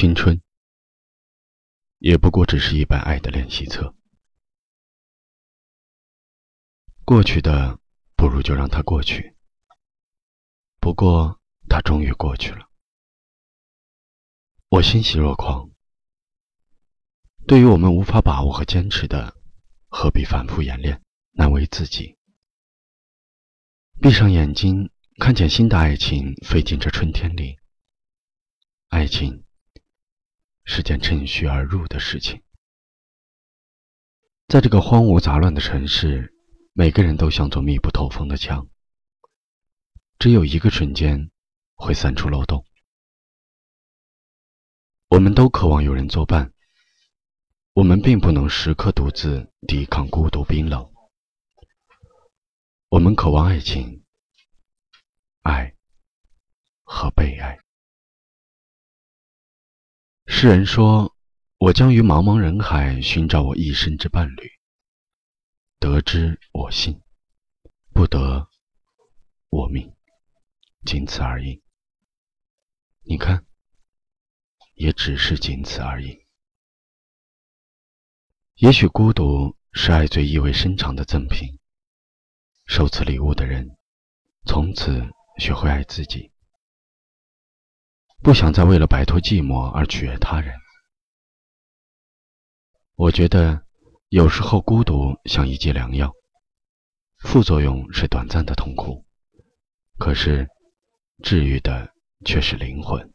青春，也不过只是一本爱的练习册。过去的，不如就让它过去。不过，它终于过去了，我欣喜若狂。对于我们无法把握和坚持的，何必反复演练，难为自己？闭上眼睛，看见新的爱情飞进这春天里。爱情是件趁虚而入的事情。在这个荒芜杂乱的城市，每个人都像座密不透风的墙，只有一个瞬间会散出漏洞。我们都渴望有人作伴，我们并不能时刻独自抵抗孤独冰冷。我们渴望爱情、爱和被爱。诗人说：“我将于茫茫人海寻找我一生之伴侣。得之我幸，不得我命，仅此而已。你看，也只是仅此而已。也许孤独是爱最意味深长的赠品。”受此礼物的人，从此学会爱自己，不想再为了摆脱寂寞而取悦他人。我觉得，有时候孤独像一剂良药，副作用是短暂的痛苦，可是治愈的却是灵魂。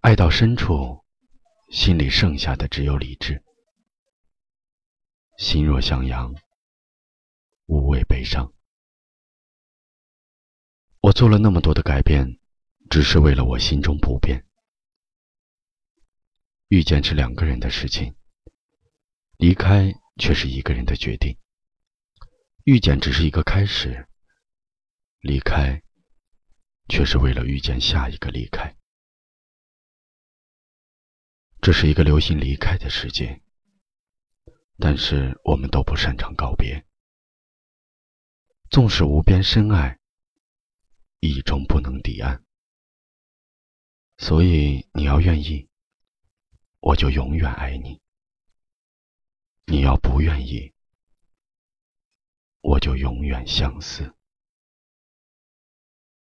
爱到深处，心里剩下的只有理智。心若向阳。无畏悲伤，我做了那么多的改变，只是为了我心中不变。遇见是两个人的事情，离开却是一个人的决定。遇见只是一个开始，离开却是为了遇见下一个离开。这是一个流行离开的世界，但是我们都不擅长告别。纵使无边深爱，亦终不能抵岸。所以你要愿意，我就永远爱你；你要不愿意，我就永远相思。